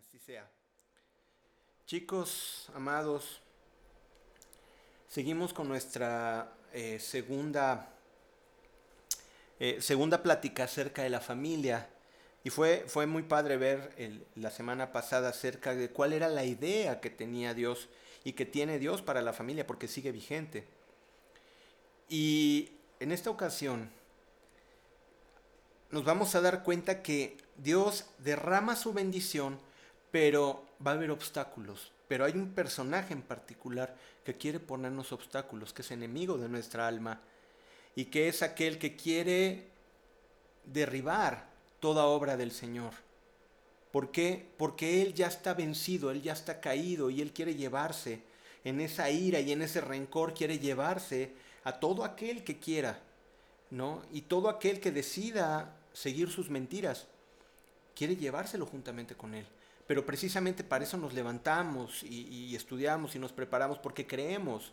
Así sea. Chicos, amados, seguimos con nuestra eh, segunda, eh, segunda plática acerca de la familia. Y fue, fue muy padre ver la semana pasada acerca de cuál era la idea que tenía Dios y que tiene Dios para la familia, porque sigue vigente. Y en esta ocasión nos vamos a dar cuenta que Dios derrama su bendición, pero va a haber obstáculos. Pero hay un personaje en particular que quiere ponernos obstáculos, que es enemigo de nuestra alma y que es aquel que quiere derribar toda obra del Señor. ¿Por qué? Porque Él ya está vencido, Él ya está caído y Él quiere llevarse en esa ira y en ese rencor, quiere llevarse a todo aquel que quiera, ¿no? Y todo aquel que decida seguir sus mentiras, quiere llevárselo juntamente con Él. Pero precisamente para eso nos levantamos y, estudiamos y nos preparamos porque creemos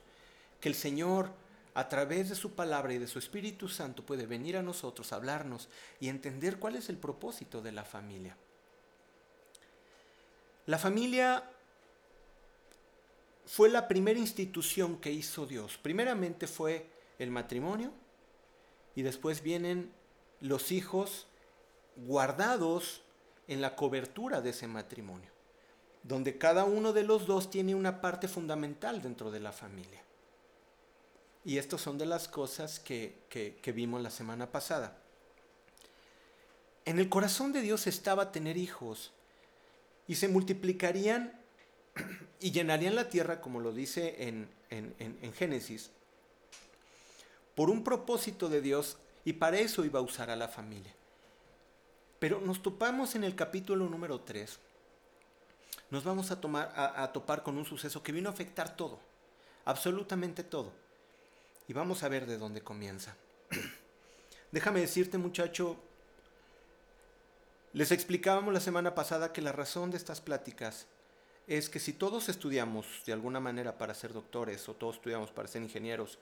que el Señor a través de su palabra y de su Espíritu Santo puede venir a nosotros, hablarnos y entender cuál es el propósito de la familia. La familia fue la primera institución que hizo Dios. Primeramente fue el matrimonio y después vienen los hijos guardados en la cobertura de ese matrimonio, donde cada uno de los dos tiene una parte fundamental dentro de la familia. Y estas son de las cosas que, que, vimos la semana pasada. En el corazón de Dios estaba tener hijos y se multiplicarían y llenarían la tierra, como lo dice en, en, en, Génesis, por un propósito de Dios y para eso iba a usar a la familia. Pero nos topamos en el capítulo número 3. Nos vamos a, tomar, a, topar con un suceso que vino a afectar todo, absolutamente todo. Y vamos a ver de dónde comienza. Déjame decirte muchacho, les explicábamos la semana pasada que la razón de estas pláticas es que si todos estudiamos de alguna manera para ser doctores o todos estudiamos para ser ingenieros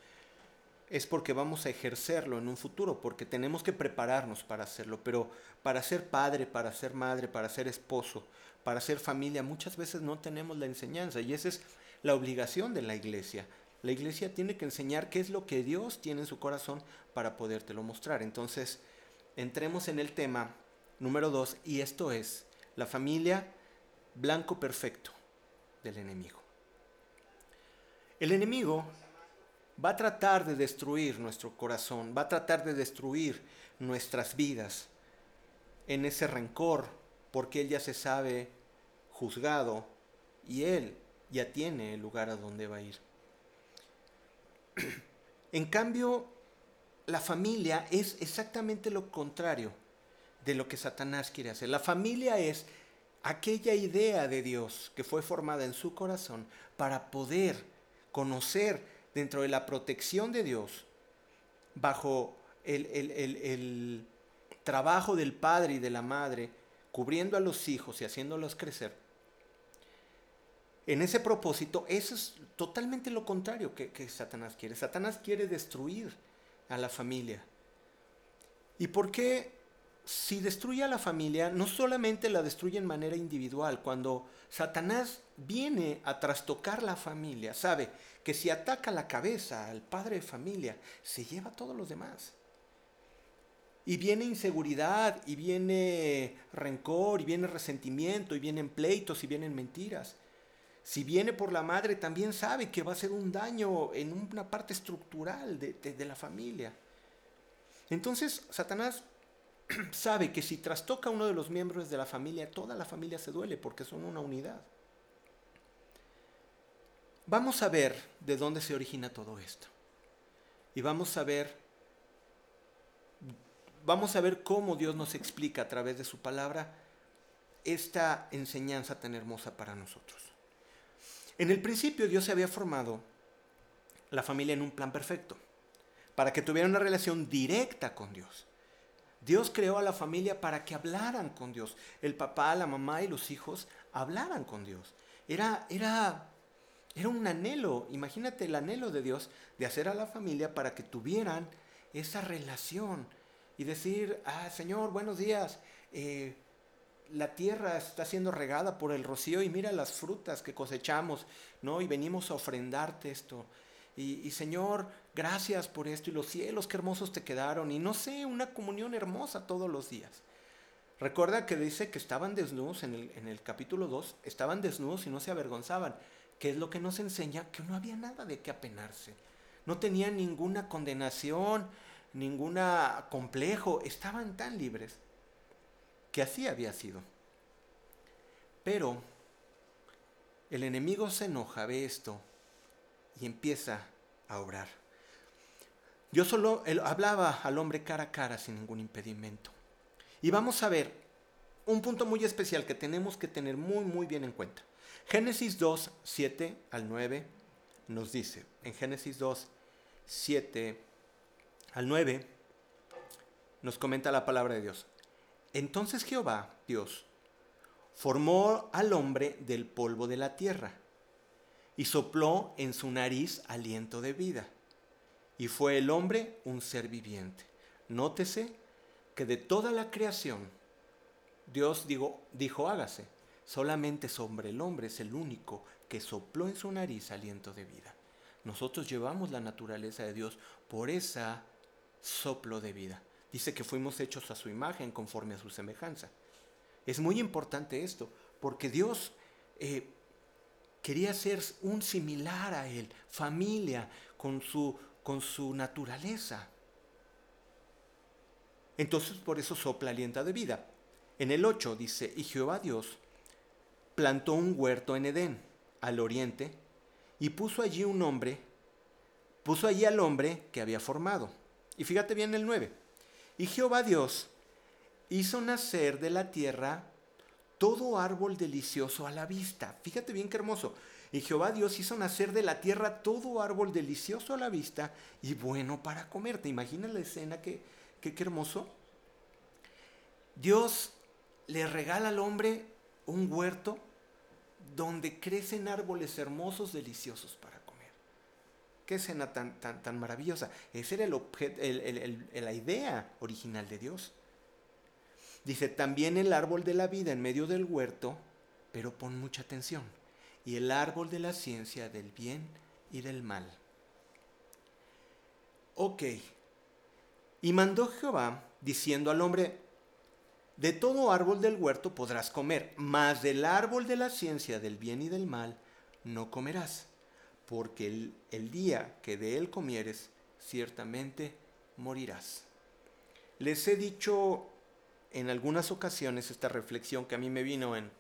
es porque vamos a ejercerlo en un futuro, porque tenemos que prepararnos para hacerlo, pero para ser padre, para ser madre, para ser esposo, para ser familia, muchas veces no tenemos la enseñanza y esa es la obligación de la iglesia. La iglesia tiene que enseñar qué es lo que Dios tiene en su corazón para podértelo mostrar. Entonces, entremos en el tema número dos y esto es la familia blanco perfecto del enemigo. El enemigo va a tratar de destruir nuestro corazón, va a tratar de destruir nuestras vidas en ese rencor, porque Él ya se sabe juzgado y Él ya tiene el lugar a donde va a ir. En cambio, la familia es exactamente lo contrario de lo que Satanás quiere hacer. La familia es aquella idea de Dios que fue formada en su corazón para poder conocer dentro de la protección de Dios, bajo el, trabajo del padre y de la madre, cubriendo a los hijos y haciéndolos crecer, en ese propósito, eso es totalmente lo contrario que, que, Satanás quiere. Satanás quiere destruir a la familia. ¿Y por qué si destruye a la familia, no solamente la destruye en manera individual, cuando Satanás viene a trastocar la familia, sabe que si ataca la cabeza al padre de familia, se lleva a todos los demás. Y viene inseguridad, y viene rencor, y viene resentimiento, y vienen pleitos, y vienen mentiras. Si viene por la madre, también sabe que va a ser un daño en una parte estructural de, de la familia. Entonces, Satanás sabe que si trastoca a uno de los miembros de la familia, toda la familia se duele porque son una unidad. Vamos a ver de dónde se origina todo esto. Y vamos a ver vamos a ver cómo Dios nos explica a través de su palabra esta enseñanza tan hermosa para nosotros. En el principio Dios se había formado la familia en un plan perfecto, para que tuviera una relación directa con Dios. Dios creó a la familia para que hablaran con Dios. El papá, la mamá y los hijos hablaran con Dios. Era, era, era un anhelo, imagínate el anhelo de Dios de hacer a la familia para que tuvieran esa relación y decir, ah, Señor, buenos días. Eh, la tierra está siendo regada por el rocío y mira las frutas que cosechamos, ¿no? Y venimos a ofrendarte esto. Y, Señor, gracias por esto. Y los cielos, qué hermosos te quedaron. Y no sé, una comunión hermosa todos los días. Recuerda que dice que estaban desnudos en el, capítulo 2, estaban desnudos y no se avergonzaban, que es lo que nos enseña que no había nada de qué apenarse. No tenían ninguna condenación, ningún complejo, estaban tan libres que así había sido. Pero el enemigo se enoja, ve esto y empieza a obrar. Yo solo hablaba al hombre cara a cara sin ningún impedimento. Y vamos a ver un punto muy especial que tenemos que tener muy, muy bien en cuenta. Génesis 2, 7 al 9 nos dice, en Génesis 2, 7 al 9, nos comenta la palabra de Dios. Entonces Jehová, Dios, formó al hombre del polvo de la tierra y sopló en su nariz aliento de vida. Y fue el hombre un ser viviente. Nótese que de toda la creación, Dios dijo, dijo hágase. Solamente sobre el hombre es el único que sopló en su nariz aliento de vida. Nosotros llevamos la naturaleza de Dios por esa soplo de vida. Dice que fuimos hechos a su imagen conforme a su semejanza. Es muy importante esto, porque Dios eh, quería ser un similar a Él, familia, con su, con su naturaleza. Entonces por eso sopla alienta de vida. En el 8 dice, y Jehová Dios plantó un huerto en Edén, al oriente, y puso allí un hombre, puso allí al hombre que había formado. Y fíjate bien el 9. Y Jehová Dios hizo nacer de la tierra todo árbol delicioso a la vista. Fíjate bien qué hermoso. Y Jehová Dios hizo nacer de la tierra todo árbol delicioso a la vista y bueno para comer. ¿Te imaginas la escena? Qué, qué, qué hermoso. Dios le regala al hombre un huerto donde crecen árboles hermosos, deliciosos para comer. Qué escena tan, tan, tan maravillosa. Esa era el la idea original de Dios. Dice, también el árbol de la vida en medio del huerto, pero pon mucha atención, y el árbol de la ciencia del bien y del mal. Ok. Y mandó Jehová diciendo al hombre, de todo árbol del huerto podrás comer, mas del árbol de la ciencia del bien y del mal no comerás, porque el, el día que de él comieres, ciertamente morirás. Les he dicho en algunas ocasiones esta reflexión que a mí me vino en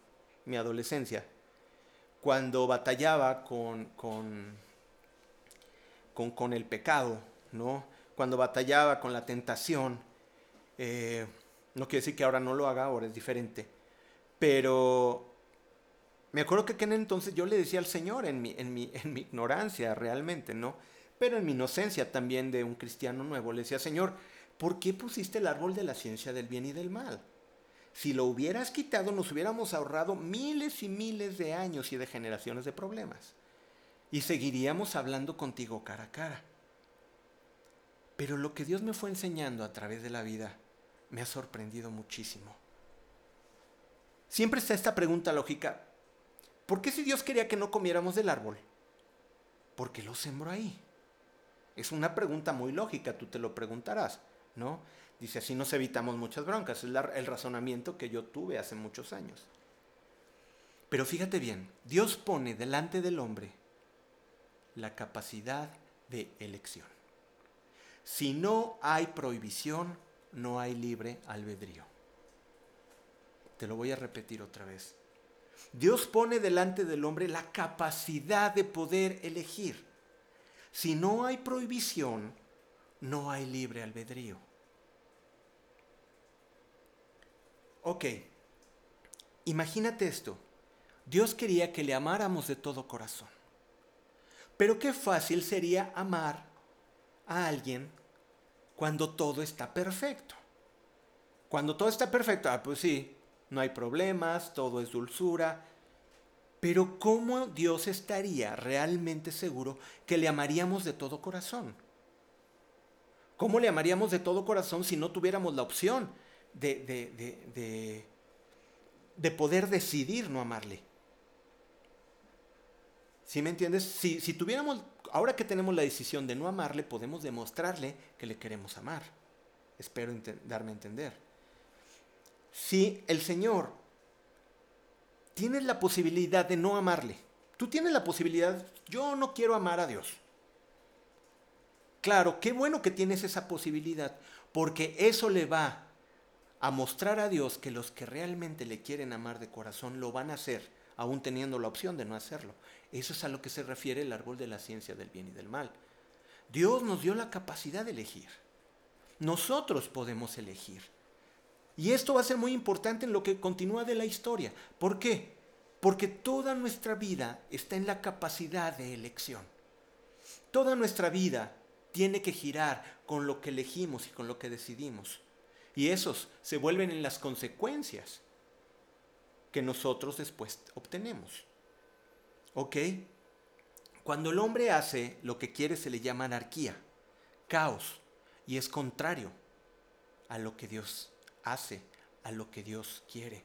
mi adolescencia, cuando batallaba con, con, con, el pecado, ¿no? cuando batallaba con la tentación. Eh, no quiere decir que ahora no lo haga, ahora es diferente. Pero me acuerdo que en entonces yo le decía al Señor en mi, en mi, en mi ignorancia realmente, ¿no? Pero en mi inocencia también de un cristiano nuevo, le decía, Señor, ¿por qué pusiste el árbol de la ciencia del bien y del mal? Si lo hubieras quitado, nos hubiéramos ahorrado miles y miles de años y de generaciones de problemas. Y seguiríamos hablando contigo cara a cara. Pero lo que Dios me fue enseñando a través de la vida me ha sorprendido muchísimo. Siempre está esta pregunta lógica. ¿Por qué si Dios quería que no comiéramos del árbol? ¿Por qué lo sembró ahí? Es una pregunta muy lógica, tú te lo preguntarás. ¿no? Dice, así nos evitamos muchas broncas. Es el razonamiento que yo tuve hace muchos años. Pero fíjate bien, Dios pone delante del hombre la capacidad de elección. Si no hay prohibición, no hay libre albedrío. Te lo voy a repetir otra vez. Dios pone delante del hombre la capacidad de poder elegir. Si no hay prohibición, no hay libre albedrío. Ok, imagínate esto. Dios quería que le amáramos de todo corazón. Pero qué fácil sería amar a alguien cuando todo está perfecto. Cuando todo está perfecto, ah, pues sí, no hay problemas, todo es dulzura. Pero ¿cómo Dios estaría realmente seguro que le amaríamos de todo corazón? ¿Cómo le amaríamos de todo corazón si no tuviéramos la opción de, de poder decidir no amarle. ¿Sí me entiendes? Si, si tuviéramos, ahora que tenemos la decisión de no amarle, podemos demostrarle que le queremos amar. Espero darme a entender. Si el Señor tienes la posibilidad de no amarle, tú tienes la posibilidad, yo no quiero amar a Dios. Claro, qué bueno que tienes esa posibilidad, porque eso le va a mostrar a Dios que los que realmente le quieren amar de corazón lo van a hacer, aún teniendo la opción de no hacerlo. Eso es a lo que se refiere el árbol de la ciencia del bien y del mal. Dios nos dio la capacidad de elegir. Nosotros podemos elegir. Y esto va a ser muy importante en lo que continúa de la historia. ¿Por qué? Porque toda nuestra vida está en la capacidad de elección. Toda nuestra vida tiene que girar con lo que elegimos y con lo que decidimos. Y esos se vuelven en las consecuencias que nosotros después obtenemos. ¿Ok? Cuando el hombre hace lo que quiere se le llama anarquía, caos, y es contrario a lo que Dios hace, a lo que Dios quiere.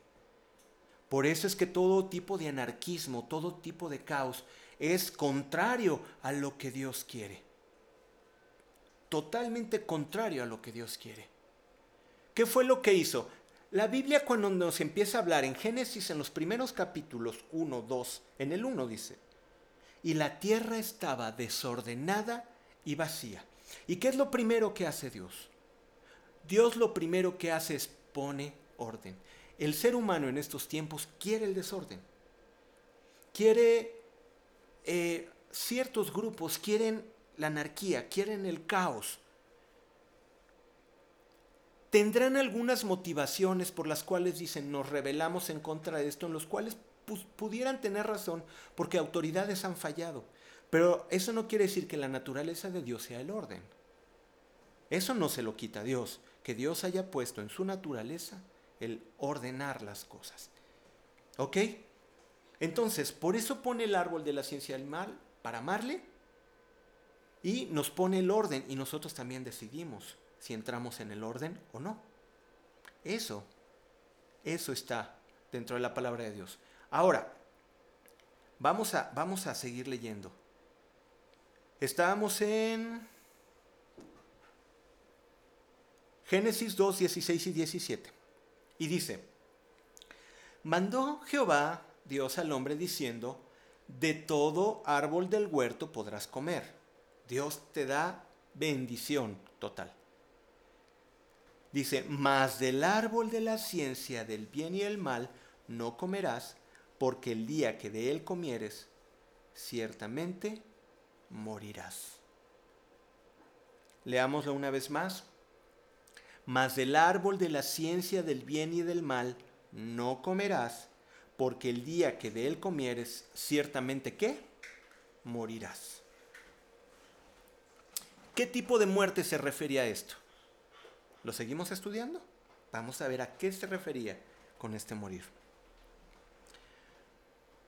Por eso es que todo tipo de anarquismo, todo tipo de caos es contrario a lo que Dios quiere. Totalmente contrario a lo que Dios quiere. ¿Qué fue lo que hizo? La Biblia cuando nos empieza a hablar en Génesis en los primeros capítulos 1, 2, en el 1 dice, y la tierra estaba desordenada y vacía. ¿Y qué es lo primero que hace Dios? Dios lo primero que hace es pone orden. El ser humano en estos tiempos quiere el desorden. Quiere eh, ciertos grupos, quieren la anarquía, quieren el caos. Tendrán algunas motivaciones por las cuales dicen nos rebelamos en contra de esto, en los cuales pudieran tener razón porque autoridades han fallado. Pero eso no quiere decir que la naturaleza de Dios sea el orden. Eso no se lo quita Dios, que Dios haya puesto en su naturaleza el ordenar las cosas. ¿Ok? Entonces, por eso pone el árbol de la ciencia del mal, para amarle, y nos pone el orden, y nosotros también decidimos si entramos en el orden o no. Eso, eso está dentro de la palabra de Dios. Ahora, vamos a, vamos a seguir leyendo. Estábamos en Génesis 2, 16 y 17. Y dice, mandó Jehová Dios al hombre diciendo, de todo árbol del huerto podrás comer. Dios te da bendición total. Dice, mas del árbol de la ciencia del bien y el mal no comerás, porque el día que de él comieres, ciertamente morirás. Leámoslo una vez más. Mas del árbol de la ciencia del bien y del mal no comerás, porque el día que de él comieres, ciertamente qué? Morirás. ¿Qué tipo de muerte se refería a esto? ¿Lo seguimos estudiando? Vamos a ver a qué se refería con este morir.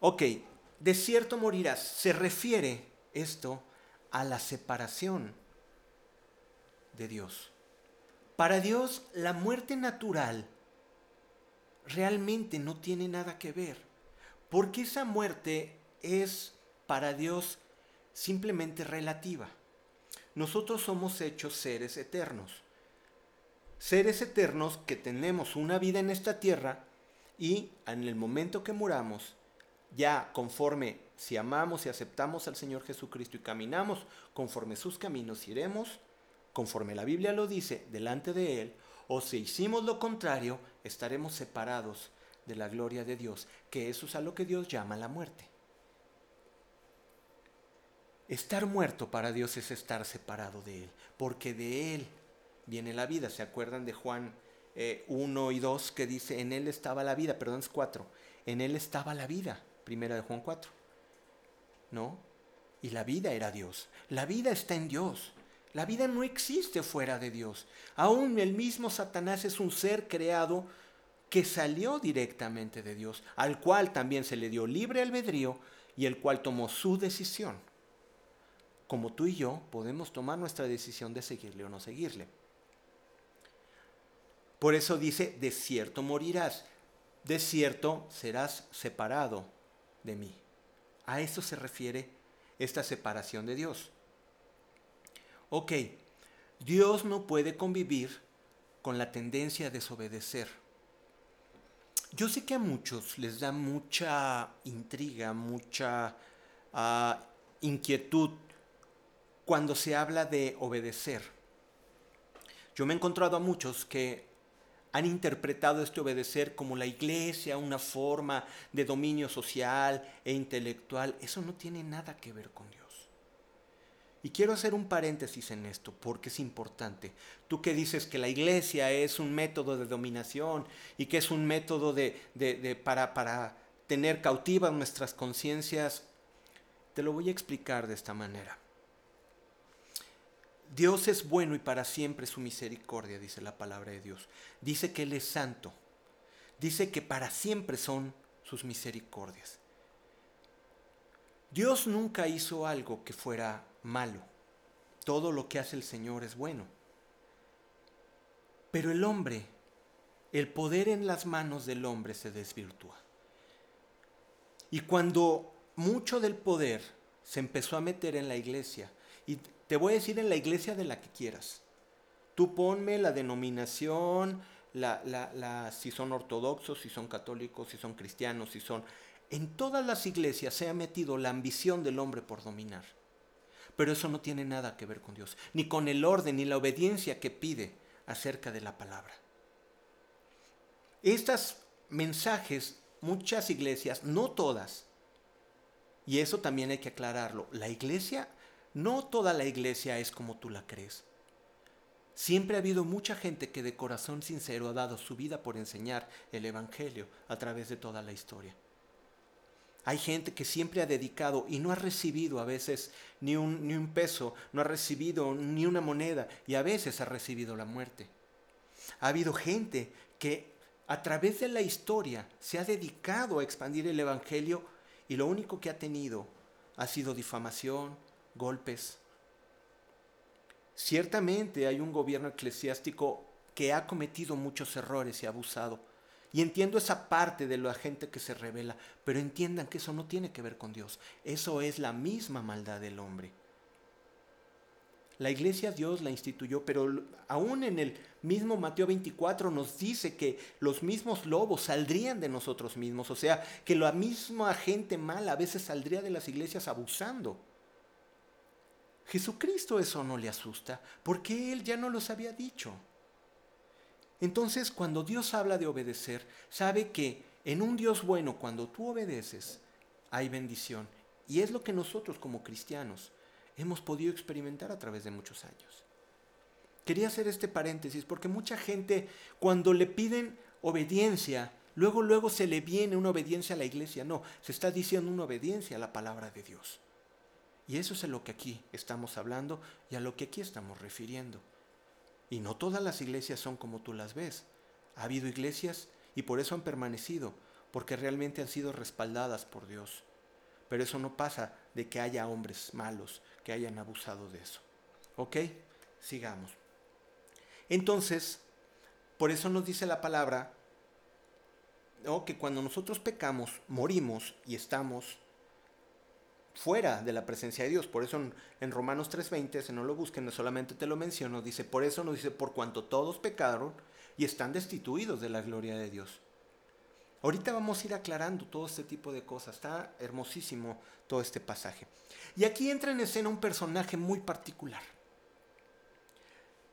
Ok, de cierto morirás. Se refiere esto a la separación de Dios. Para Dios la muerte natural realmente no tiene nada que ver, porque esa muerte es para Dios simplemente relativa. Nosotros somos hechos seres eternos, seres eternos que tenemos una vida en esta tierra y en el momento que muramos, ya conforme si amamos y aceptamos al Señor Jesucristo y caminamos conforme sus caminos, iremos, conforme la Biblia lo dice, delante de Él, o si hicimos lo contrario, estaremos separados de la gloria de Dios, que eso es a lo que Dios llama la muerte. Estar muerto para Dios es estar separado de Él, porque de Él viene la vida. ¿Se acuerdan de Juan 1 eh, y 2 que dice, en Él estaba la vida? Perdón, es 4. En Él estaba la vida, primera de Juan 4. ¿no? Y la vida era Dios. La vida está en Dios. La vida no existe fuera de Dios. Aún el mismo Satanás es un ser creado que salió directamente de Dios, al cual también se le dio libre albedrío y el cual tomó su decisión. Como tú y yo podemos tomar nuestra decisión de seguirle o no seguirle. Por eso dice, de cierto morirás. de cierto serás separado de mí. A eso se refiere esta separación de Dios. Ok, Dios no puede convivir con la tendencia a desobedecer. Yo sé que a muchos les da mucha intriga, mucha uh, inquietud cuando se habla de obedecer. Yo me he encontrado a muchos que han interpretado este obedecer como la iglesia, una forma de dominio social e intelectual. Eso no tiene nada que ver con Dios. Y quiero hacer un paréntesis en esto porque es importante. Tú que dices que la iglesia es un método de dominación y que es un método de, para, para tener cautivas nuestras conciencias, te lo voy a explicar de esta manera. Dios es bueno y para siempre su misericordia, dice la palabra de Dios. Dice que Él es santo. Dice que para siempre son sus misericordias. Dios nunca hizo algo que fuera malo. Todo lo que hace el Señor es bueno. Pero el hombre, el poder en las manos del hombre se desvirtúa. Y cuando mucho del poder se empezó a meter en la iglesia, y te voy a decir en la iglesia de la que quieras. Tú ponme la denominación, la, si son ortodoxos, si son católicos, si son cristianos, si son... En todas las iglesias se ha metido la ambición del hombre por dominar. Pero eso no tiene nada que ver con Dios, ni con el orden, ni la obediencia que pide acerca de la palabra. Estos mensajes, muchas iglesias, no todas, y eso también hay que aclararlo, la iglesia no toda la iglesia es como tú la crees. Siempre ha habido mucha gente que de corazón sincero ha dado su vida por enseñar el Evangelio a través de toda la historia. Hay gente que siempre ha dedicado y no ha recibido a veces ni un, ni un peso, no ha recibido ni una moneda y a veces ha recibido la muerte. Ha habido gente que a través de la historia se ha dedicado a expandir el Evangelio y lo único que ha tenido ha sido difamación, golpes. Ciertamente hay un gobierno eclesiástico que ha cometido muchos errores y ha abusado. Y entiendo esa parte de la gente que se revela, pero entiendan que eso no tiene que ver con Dios. Eso es la misma maldad del hombre. La iglesia Dios la instituyó, pero aún en el mismo Mateo 24 nos dice que los mismos lobos saldrían de nosotros mismos, o sea, que la misma gente mala a veces saldría de las iglesias abusando. Jesucristo eso no le asusta, porque Él ya no los había dicho. Entonces, cuando Dios habla de obedecer, sabe que en un Dios bueno, cuando tú obedeces, hay bendición. Y es lo que nosotros como cristianos hemos podido experimentar a través de muchos años. Quería hacer este paréntesis porque mucha gente cuando le piden obediencia, luego luego se le viene una obediencia a la iglesia. No, se está diciendo una obediencia a la palabra de Dios. Y eso es a lo que aquí estamos hablando y a lo que aquí estamos refiriendo. Y no todas las iglesias son como tú las ves. Ha habido iglesias y por eso han permanecido, porque realmente han sido respaldadas por Dios. Pero eso no pasa de que haya hombres malos que hayan abusado de eso. ¿Ok? Sigamos. Entonces, por eso nos dice la palabra que cuando nosotros pecamos, morimos y estamos fuera de la presencia de Dios. Por eso en, Romanos 3:20, si no lo busquen, solamente te lo menciono, dice, por eso nos dice, por cuanto todos pecaron y están destituidos de la gloria de Dios. Ahorita vamos a ir aclarando todo este tipo de cosas. Está hermosísimo todo este pasaje. Y aquí entra en escena un personaje muy particular.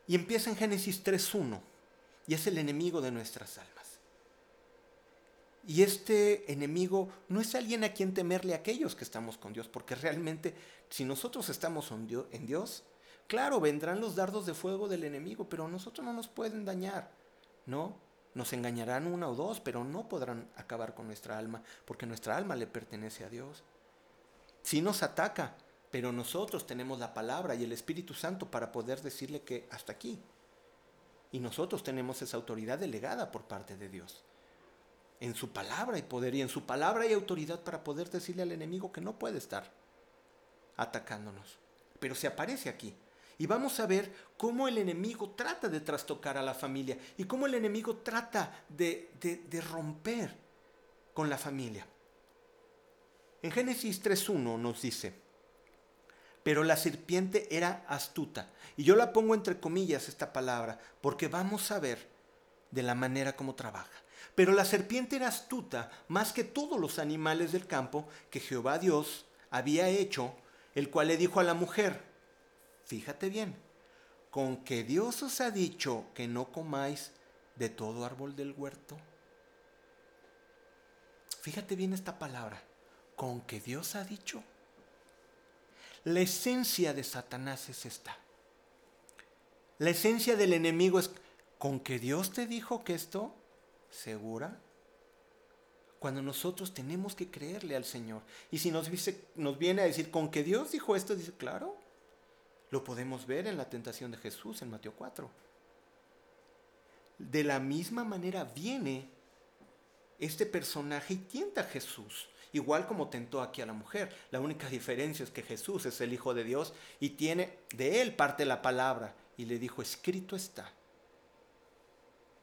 Y empieza en Génesis 3.1. Y es el enemigo de nuestras almas. Y este enemigo no es alguien a quien temerle a aquellos que estamos con Dios, porque realmente si nosotros estamos en Dios, claro, vendrán los dardos de fuego del enemigo, pero nosotros no nos pueden dañar, ¿no? Nos engañarán una o dos, pero no podrán acabar con nuestra alma, porque nuestra alma le pertenece a Dios. Sí nos ataca, pero nosotros tenemos la palabra y el Espíritu Santo para poder decirle que hasta aquí. Y nosotros tenemos esa autoridad delegada por parte de Dios en su palabra y poder y en su palabra y autoridad para poder decirle al enemigo que no puede estar atacándonos. Pero se aparece aquí. Y vamos a ver cómo el enemigo trata de trastocar a la familia y cómo el enemigo trata de, de romper con la familia. En Génesis 3.1 nos dice, pero la serpiente era astuta. Y yo la pongo entre comillas esta palabra, porque vamos a ver de la manera como trabaja. Pero la serpiente era astuta más que todos los animales del campo que Jehová Dios había hecho, el cual le dijo a la mujer, fíjate bien, con que Dios os ha dicho que no comáis de todo árbol del huerto. Fíjate bien esta palabra, con que Dios ha dicho. La esencia de Satanás es esta. La esencia del enemigo es, con que Dios te dijo que esto, ¿segura? Cuando nosotros tenemos que creerle al Señor. Y si nos, dice, nos viene a decir, con que Dios dijo esto, dice, claro, lo podemos ver en la tentación de Jesús en Mateo 4. De la misma manera viene este personaje y tienta a Jesús, igual como tentó aquí a la mujer. La única diferencia es que Jesús es el Hijo de Dios y tiene de él parte la palabra y le dijo, escrito está.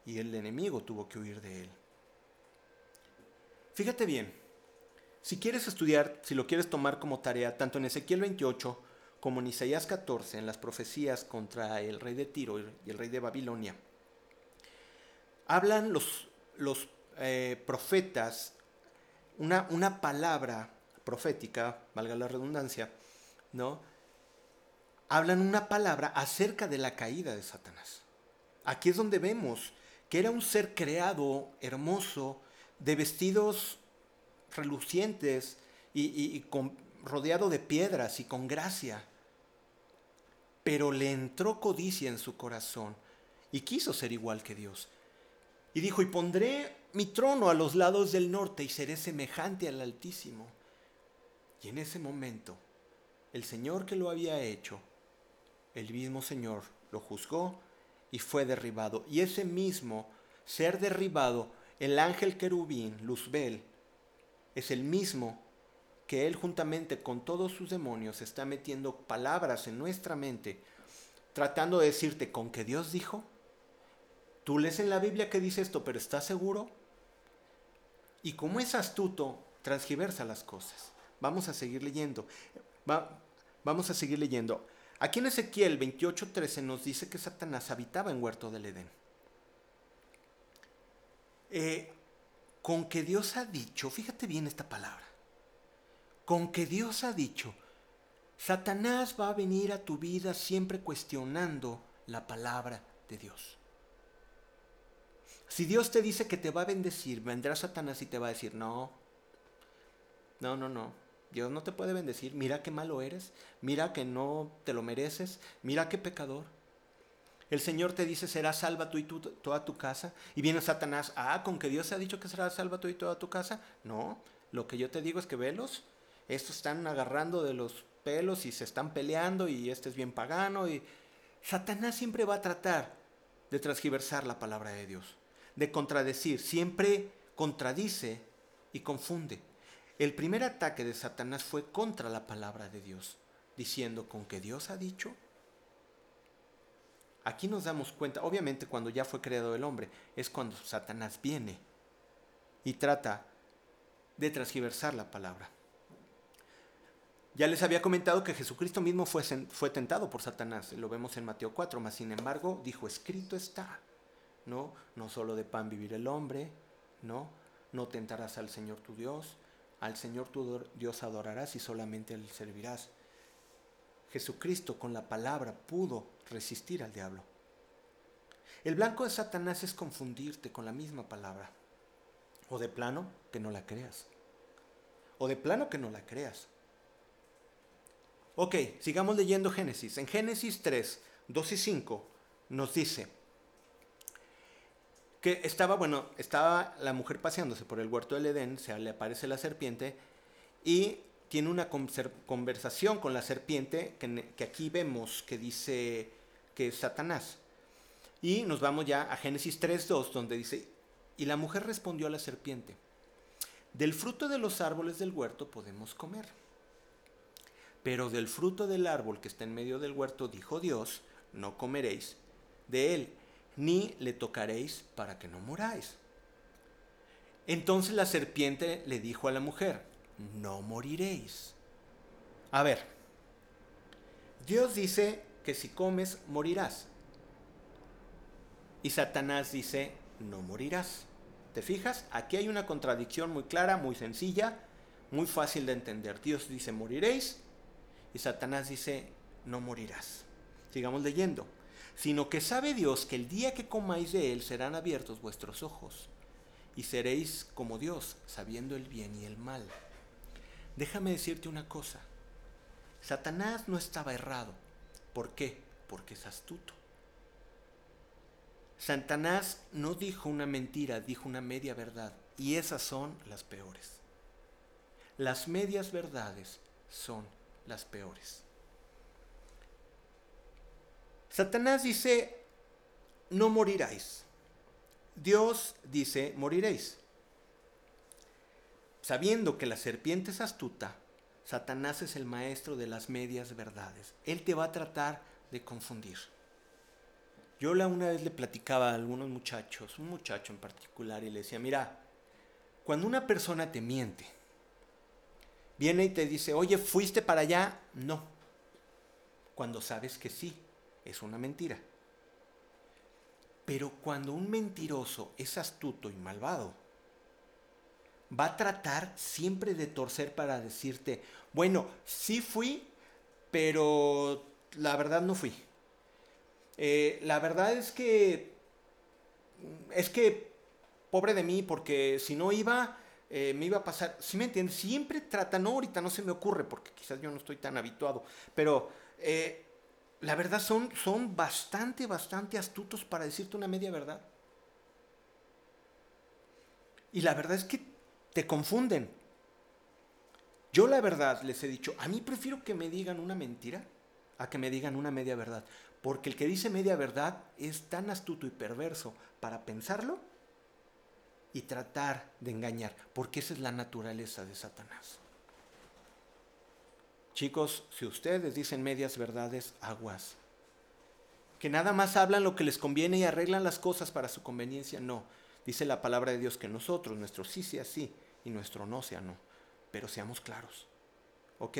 Y el enemigo tuvo que huir de él. Fíjate bien, si quieres estudiar, si lo quieres tomar como tarea, tanto en Ezequiel 28 como en Isaías 14, en las profecías contra el rey de Tiro y el rey de Babilonia, hablan los, los eh, profetas una, una palabra profética, valga la redundancia, ¿no? Hablan una palabra acerca de la caída de Satanás. Aquí es donde vemos que era un ser creado, hermoso, de vestidos relucientes y, rodeado de piedras y con gracia. Pero le entró codicia en su corazón y quiso ser igual que Dios. Y dijo, y pondré mi trono a los lados del norte y seré semejante al Altísimo. Y en ese momento, el Señor que lo había hecho, el mismo Señor lo juzgó y fue derribado. Y ese mismo ser derribado el ángel querubín, Luzbel, es el mismo que él juntamente con todos sus demonios está metiendo palabras en nuestra mente, tratando de decirte con que Dios dijo. Tú lees en la Biblia que dice esto, pero ¿estás seguro? Y como es astuto, transgiversa las cosas. Vamos a seguir leyendo. vamos a seguir leyendo. Aquí en Ezequiel 28:13 nos dice que Satanás habitaba en huerto del Edén. Eh, con que Dios ha dicho, fíjate bien esta palabra, con que Dios ha dicho, Satanás va a venir a tu vida siempre cuestionando la palabra de Dios. Si Dios te dice que te va a bendecir, vendrá Satanás y te va a decir, no, no, no, no, Dios no te puede bendecir, mira qué malo eres, mira que no te lo mereces, mira qué pecador. El Señor te dice, será salva tú y toda tu casa. Y viene Satanás, ah, con que Dios ha dicho que será salva tú y toda tu casa. No, lo que yo te digo es que velos, estos están agarrando de los pelos y se están peleando y este es bien pagano. Y Satanás siempre va a tratar de transgiversar la palabra de Dios, de contradecir, siempre contradice y confunde. El primer ataque de Satanás fue contra la palabra de Dios, diciendo, con que Dios ha dicho, Aquí nos damos cuenta, obviamente cuando ya fue creado el hombre, es cuando Satanás viene y trata de transgiversar la palabra. Ya les había comentado que Jesucristo mismo fue, fue tentado por Satanás, lo vemos en Mateo 4, mas sin embargo dijo, escrito está, ¿no? No solo de pan vivir el hombre, ¿no? No tentarás al Señor tu Dios, al Señor tu Dios adorarás y solamente Él servirás. Jesucristo con la palabra pudo resistir al diablo. El blanco de Satanás es confundirte con la misma palabra. O de plano que no la creas. O de plano que no la creas. Ok, sigamos leyendo Génesis. En Génesis 3, 2 y 5 nos dice estaba, bueno, estaba la mujer paseándose por el huerto del Edén, se le aparece la serpiente y tiene una conversación con la serpiente que, que aquí vemos que dice que es Satanás. Y nos vamos ya a Génesis 3.2, donde dice, y la mujer respondió a la serpiente, del fruto de los árboles del huerto podemos comer, Pero del fruto del árbol que está en medio del huerto, dijo Dios, no comeréis de él, ni le tocaréis para que no muráis. Entonces la serpiente le dijo a la mujer, no moriréis. A ver, Dios dice que si comes morirás. Y Satanás dice, no morirás. ¿Te fijas? Aquí hay una contradicción muy clara, muy sencilla, muy fácil de entender. Dios dice, moriréis. Y Satanás dice, no morirás. Sigamos leyendo. Sino que sabe Dios que el día que comáis de él serán abiertos vuestros ojos y seréis como Dios, sabiendo el bien y el mal. Déjame decirte una cosa. Satanás no estaba errado. ¿Por qué? Porque es astuto. Satanás no dijo una mentira, dijo una media verdad. Y esas son las peores. Las medias verdades son las peores. Satanás dice, no moriráis. Dios dice, moriréis. Sabiendo que la serpiente es astuta, Satanás es el maestro de las medias verdades. Él te va a tratar de confundir. Yo una vez le platicaba a algunos muchachos, un muchacho en particular, y le decía, mira, cuando una persona te miente, viene y te dice, oye, ¿fuiste para allá? No. Cuando sabes que sí, es una mentira. Pero cuando un mentiroso es astuto y malvado, va a tratar siempre de torcer para decirte, bueno, sí fui, pero la verdad no fui. Eh, la verdad es que, es que, pobre de mí, porque si no iba, eh, me iba a pasar, ¿sí me entiendes? Siempre trata, no, ahorita no se me ocurre, porque quizás yo no estoy tan habituado, pero eh, la verdad son, son bastante, bastante astutos para decirte una media verdad. Y la verdad es que te confunden. Yo la verdad les he dicho, a mí prefiero que me digan una mentira a que me digan una media verdad. Porque el que dice media verdad es tan astuto y perverso para pensarlo y tratar de engañar, porque esa es la naturaleza de Satanás. Chicos, si ustedes dicen medias verdades, aguas. Que nada más hablan lo que les conviene y arreglan las cosas para su conveniencia, no. Dice la palabra de Dios que nosotros, nuestro sí sea sí y nuestro no sea no. Pero seamos claros. ¿Ok?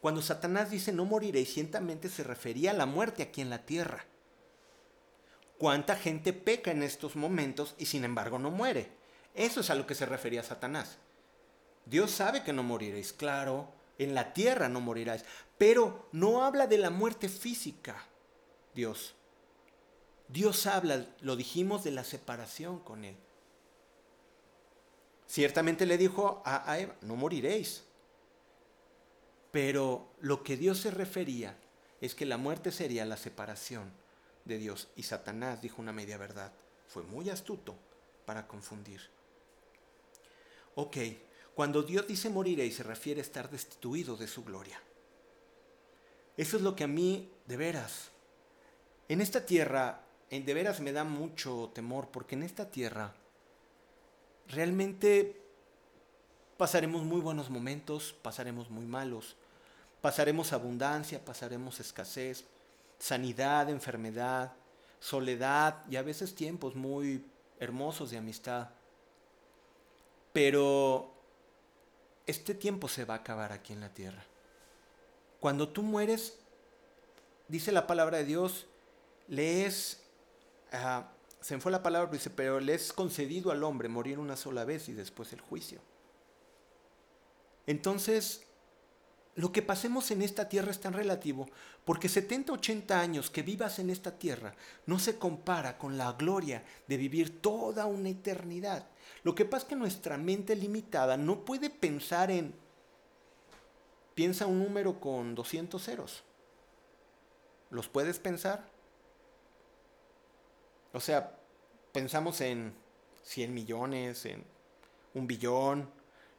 Cuando Satanás dice no moriréis, ciertamente se refería a la muerte aquí en la tierra. ¿Cuánta gente peca en estos momentos y sin embargo no muere? Eso es a lo que se refería Satanás. Dios sabe que no moriréis, claro, en la tierra no moriráis, pero no habla de la muerte física, Dios. Dios habla, lo dijimos, de la separación con Él. Ciertamente le dijo a, a Eva, no moriréis. Pero lo que Dios se refería es que la muerte sería la separación de Dios. Y Satanás dijo una media verdad. Fue muy astuto para confundir. Ok, cuando Dios dice moriré y se refiere a estar destituido de su gloria. Eso es lo que a mí, de veras, en esta tierra, en de veras me da mucho temor, porque en esta tierra realmente pasaremos muy buenos momentos, pasaremos muy malos, Pasaremos abundancia, pasaremos escasez, sanidad, enfermedad, soledad y a veces tiempos muy hermosos de amistad. Pero este tiempo se va a acabar aquí en la tierra. Cuando tú mueres, dice la palabra de Dios, le es, ah, se me fue la palabra, dice, pero le es concedido al hombre morir una sola vez y después el juicio. Entonces, lo que pasemos en esta tierra es tan relativo, porque 70, 80 años que vivas en esta tierra no se compara con la gloria de vivir toda una eternidad. Lo que pasa es que nuestra mente limitada no puede pensar en, piensa un número con 200 ceros. ¿Los puedes pensar? O sea, pensamos en 100 millones, en un billón,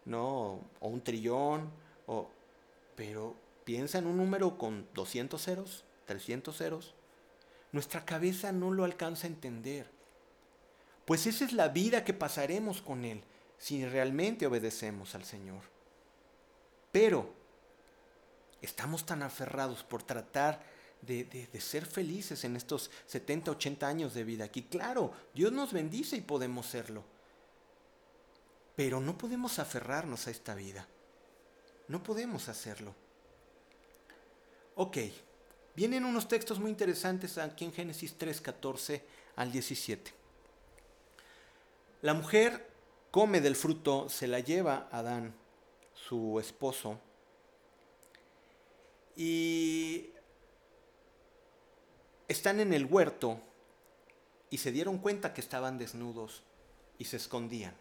¿no? O un trillón, o pero piensa en un número con 200 ceros, 300 ceros. Nuestra cabeza no lo alcanza a entender. Pues esa es la vida que pasaremos con Él si realmente obedecemos al Señor. Pero estamos tan aferrados por tratar de, ser felices en estos 70, 80 años de vida aquí. Claro, Dios nos bendice y podemos serlo. Pero no podemos aferrarnos a esta vida. No podemos hacerlo. Ok, vienen unos textos muy interesantes aquí en Génesis 3, 14 al 17. La mujer come del fruto, se la lleva a Adán, su esposo, y están en el huerto y se dieron cuenta que estaban desnudos y se escondían.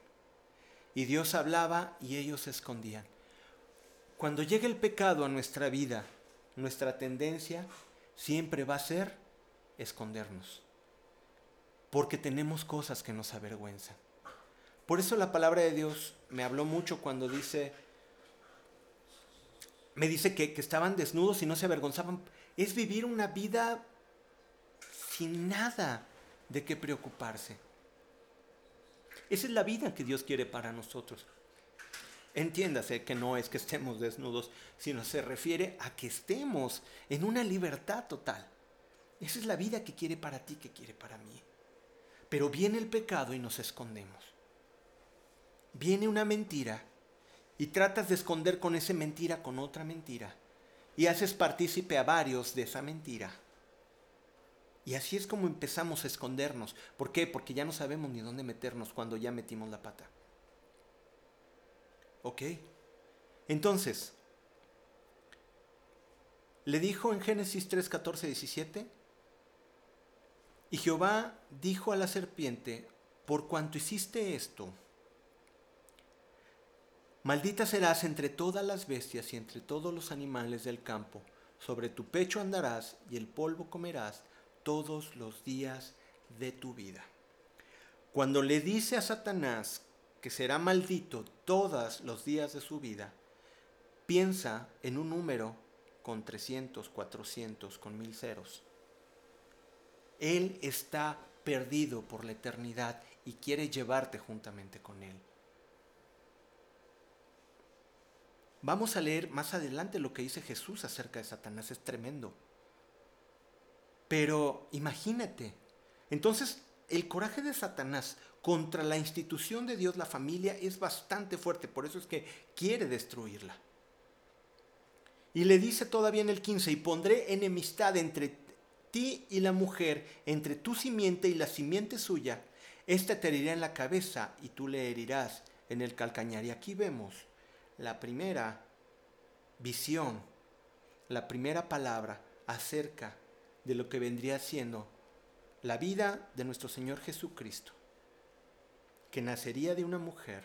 Y Dios hablaba y ellos se escondían. Cuando llega el pecado a nuestra vida, nuestra tendencia siempre va a ser escondernos. Porque tenemos cosas que nos avergüenzan. Por eso la palabra de Dios me habló mucho cuando dice, me dice que, estaban desnudos y no se avergonzaban. Es vivir una vida sin nada de qué preocuparse. Esa es la vida que Dios quiere para nosotros. Entiéndase que no es que estemos desnudos, sino se refiere a que estemos en una libertad total. Esa es la vida que quiere para ti, que quiere para mí. Pero viene el pecado y nos escondemos. Viene una mentira y tratas de esconder con esa mentira con otra mentira. Y haces partícipe a varios de esa mentira. Y así es como empezamos a escondernos. ¿Por qué? Porque ya no sabemos ni dónde meternos cuando ya metimos la pata. ¿Ok? Entonces, le dijo en Génesis 3, 14, 17, y Jehová dijo a la serpiente, por cuanto hiciste esto, maldita serás entre todas las bestias y entre todos los animales del campo, sobre tu pecho andarás y el polvo comerás todos los días de tu vida. Cuando le dice a Satanás que será maldito todos los días de su vida, piensa en un número con 300, 400, con mil ceros. Él está perdido por la eternidad y quiere llevarte juntamente con Él. Vamos a leer más adelante lo que dice Jesús acerca de Satanás, es tremendo. Pero imagínate, entonces el coraje de Satanás contra la institución de Dios, la familia, es bastante fuerte, por eso es que quiere destruirla. Y le dice todavía en el 15, y pondré enemistad entre ti y la mujer, entre tu simiente y la simiente suya, ésta te herirá en la cabeza y tú le herirás en el calcañar. Y aquí vemos la primera visión, la primera palabra acerca de lo que vendría siendo la vida de nuestro Señor Jesucristo, que nacería de una mujer,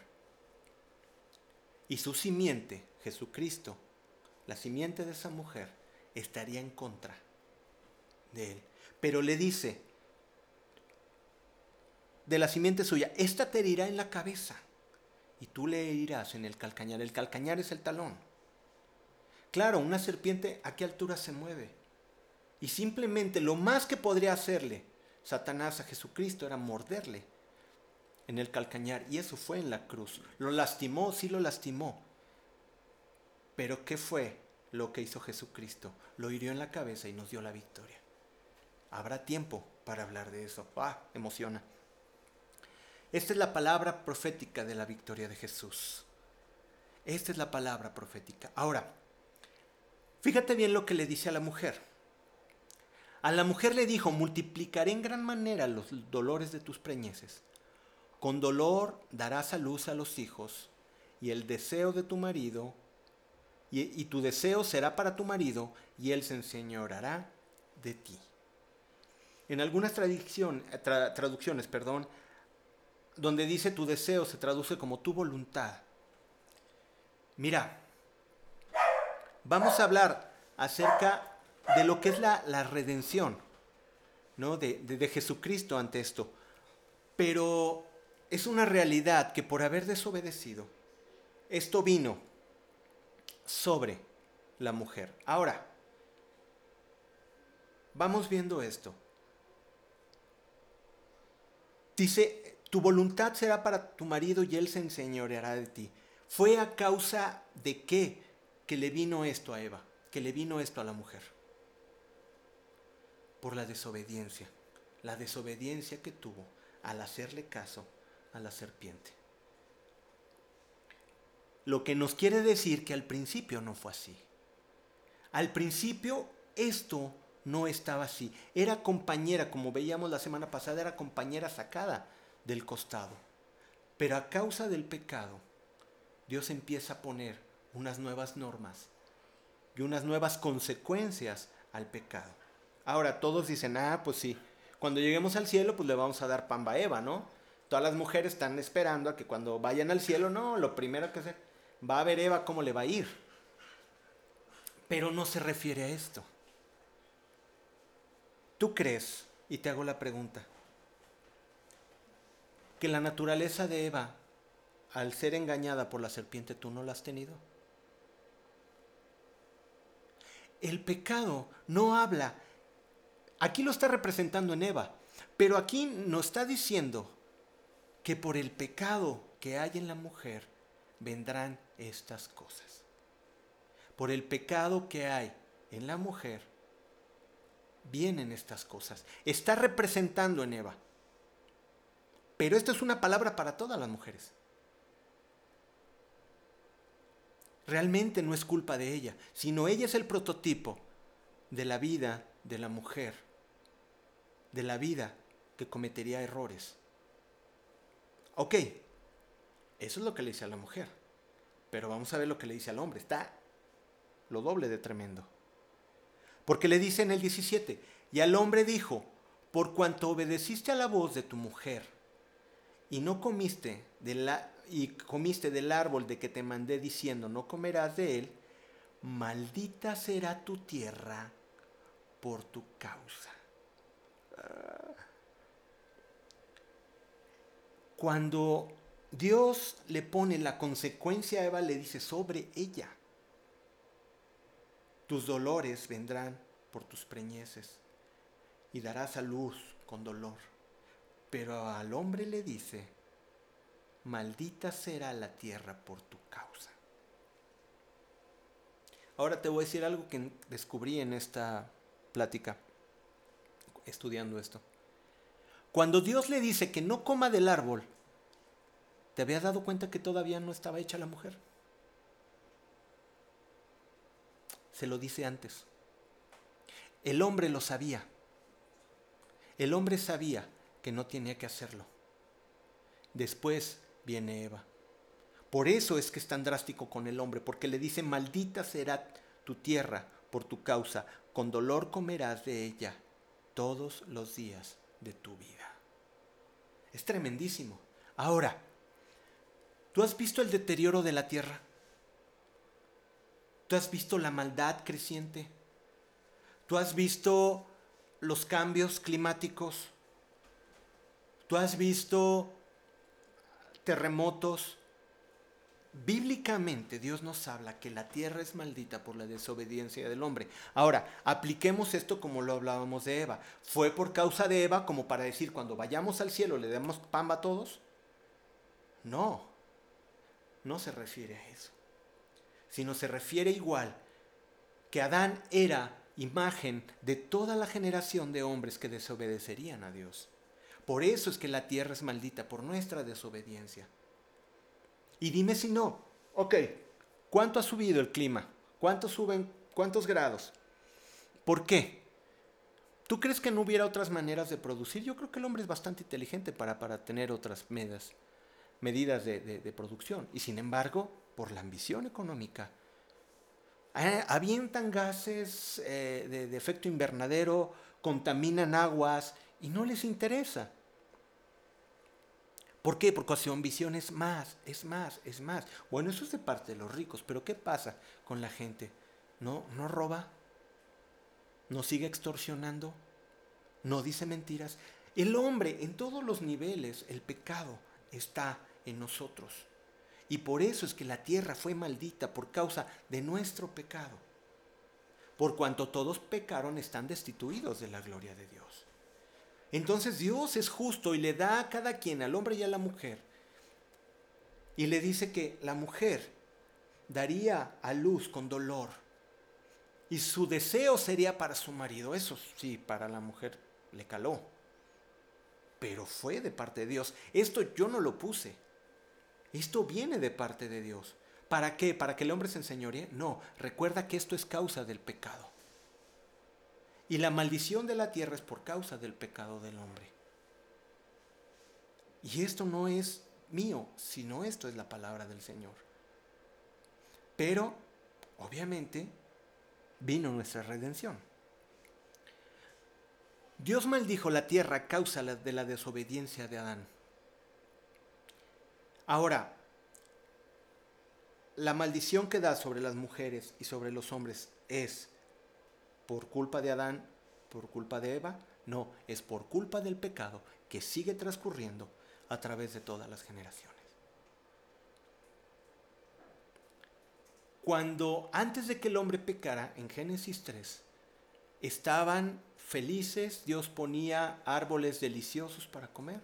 y su simiente, Jesucristo, la simiente de esa mujer, estaría en contra de él. Pero le dice, de la simiente suya, esta te herirá en la cabeza y tú le herirás en el calcañar. El calcañar es el talón. Claro, una serpiente a qué altura se mueve. Y simplemente lo más que podría hacerle Satanás a Jesucristo era morderle en el calcañar. Y eso fue en la cruz. Lo lastimó, sí lo lastimó. Pero ¿qué fue lo que hizo Jesucristo? Lo hirió en la cabeza y nos dio la victoria. Habrá tiempo para hablar de eso. Ah, emociona. Esta es la palabra profética de la victoria de Jesús. Esta es la palabra profética. Ahora, fíjate bien lo que le dice a la mujer. A la mujer le dijo, multiplicaré en gran manera los dolores de tus preñeces. Con dolor darás a luz a los hijos, y el deseo de tu marido, y, tu deseo será para tu marido, y él se enseñorará de ti. En algunas traducciones, perdón, donde dice tu deseo se traduce como tu voluntad. Mira, vamos a hablar acerca de lo que es la, redención, ¿no? De, de Jesucristo ante esto. Pero es una realidad que por haber desobedecido, esto vino sobre la mujer. Ahora, vamos viendo esto. Dice, tu voluntad será para tu marido y él se enseñoreará de ti. ¿Fue a causa de qué que le vino esto a Eva? que le vino esto a la mujer? Por la desobediencia, la desobediencia que tuvo al hacerle caso a la serpiente. Lo que nos quiere decir que al principio no fue así. Al principio esto no estaba así. Era compañera, como veíamos la semana pasada, era compañera sacada del costado. Pero a causa del pecado, Dios empieza a poner unas nuevas normas y unas nuevas consecuencias al pecado. Ahora todos dicen, ah, pues sí, cuando lleguemos al cielo, pues le vamos a dar pamba a Eva, ¿no? Todas las mujeres están esperando a que cuando vayan al cielo, no, lo primero que se va a ver Eva cómo le va a ir. Pero no se refiere a esto. ¿Tú crees, y te hago la pregunta, que la naturaleza de Eva, al ser engañada por la serpiente, tú no la has tenido? El pecado no habla. Aquí lo está representando en Eva, pero aquí nos está diciendo que por el pecado que hay en la mujer vendrán estas cosas. Por el pecado que hay en la mujer vienen estas cosas. Está representando en Eva. Pero esto es una palabra para todas las mujeres. Realmente no es culpa de ella, sino ella es el prototipo de la vida de la mujer, de la vida que cometería errores. Ok, eso es lo que le dice a la mujer, pero vamos a ver lo que le dice al hombre. Está lo doble de tremendo. Porque le dice en el 17, y al hombre dijo, por cuanto obedeciste a la voz de tu mujer y no comiste de la, y comiste del árbol de que te mandé diciendo, no comerás de él, maldita será tu tierra por tu causa. Cuando Dios le pone la consecuencia a Eva, le dice sobre ella. Tus dolores vendrán por tus preñeces y darás a luz con dolor. Pero al hombre le dice, maldita será la tierra por tu causa. Ahora te voy a decir algo que descubrí en esta plática, estudiando esto. Cuando Dios le dice que no coma del árbol, ¿te habías dado cuenta que todavía no estaba hecha la mujer? se lo dice antes. El hombre lo sabía. El hombre sabía que no tenía que hacerlo. Después viene Eva. Por eso es que es tan drástico con el hombre, porque le dice, maldita será tu tierra por tu causa, con dolor comerás de ella todos los días de tu vida. Es tremendísimo. Ahora, ¿tú has visto el deterioro de la tierra? Tú has visto la maldad creciente. Tú has visto los cambios climáticos. Tú has visto terremotos. Bíblicamente Dios nos habla que la tierra es maldita por la desobediencia del hombre. Ahora, apliquemos esto como lo hablábamos de Eva. ¿Fue por causa de Eva como para decir cuando vayamos al cielo le demos pamba a todos? No, no se refiere a eso sino se refiere igual que Adán era imagen de toda la generación de hombres que desobedecerían a Dios. Por eso es que la tierra es maldita, por nuestra desobediencia. Y dime si no. Ok, ¿cuánto ha subido el clima? ¿Cuánto suben? ¿Cuántos grados? ¿Por qué? ¿Tú crees que no hubiera otras maneras de producir? Yo creo que el hombre es bastante inteligente para, para tener otras medidas, medidas de, de producción. Y sin embargo, por la ambición económica. Avientan gases eh, de, efecto invernadero, contaminan aguas y no les interesa. ¿Por qué? Porque su ambición es más, es más, es más. Bueno, eso es de parte de los ricos, pero ¿qué pasa con la gente? ¿No, no roba? ¿No sigue extorsionando? ¿No dice mentiras? El hombre, en todos los niveles, el pecado está en nosotros. Y por eso es que la tierra fue maldita por causa de nuestro pecado. Por cuanto todos pecaron, están destituidos de la gloria de Dios. Entonces Dios es justo y le da a cada quien, al hombre y a la mujer, y le dice que la mujer daría a luz con dolor Y su deseo sería para su marido. Eso sí, para la mujer le caló. Pero fue de parte de Dios. Esto yo no lo puse. Esto viene de parte de Dios. ¿Para qué? ¿Para que el hombre se enseñoree? No, recuerda que esto es causa del pecado. Y la maldición de la tierra es por causa del pecado del hombre. Y esto no es mío, sino esto es la palabra del Señor. Pero, obviamente, vino nuestra redención. Dios maldijo la tierra a causa de la desobediencia de Adán. Ahora, la maldición que da sobre las mujeres y sobre los hombres es por culpa de Adán, por culpa de Eva, no, es por culpa del pecado que sigue transcurriendo a través de todas las generaciones. Cuando antes de que el hombre pecara, en Génesis 3, estaban felices, Dios ponía árboles deliciosos para comer.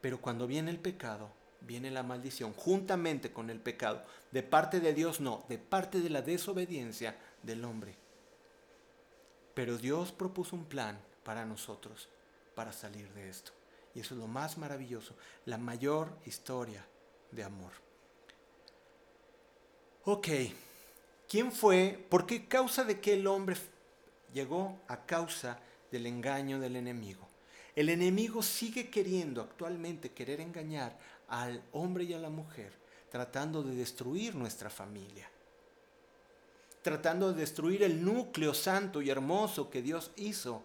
Pero cuando viene el pecado, viene la maldición, juntamente con el pecado. De parte de Dios no, de parte de la desobediencia del hombre. Pero Dios propuso un plan para nosotros, para salir de esto. Y eso es lo más maravilloso, la mayor historia de amor. Ok, ¿quién fue? ¿Por qué causa de que el hombre llegó? A causa del engaño del enemigo. El enemigo sigue queriendo actualmente querer engañar al hombre y a la mujer, tratando de destruir nuestra familia, tratando de destruir el núcleo santo y hermoso que Dios hizo,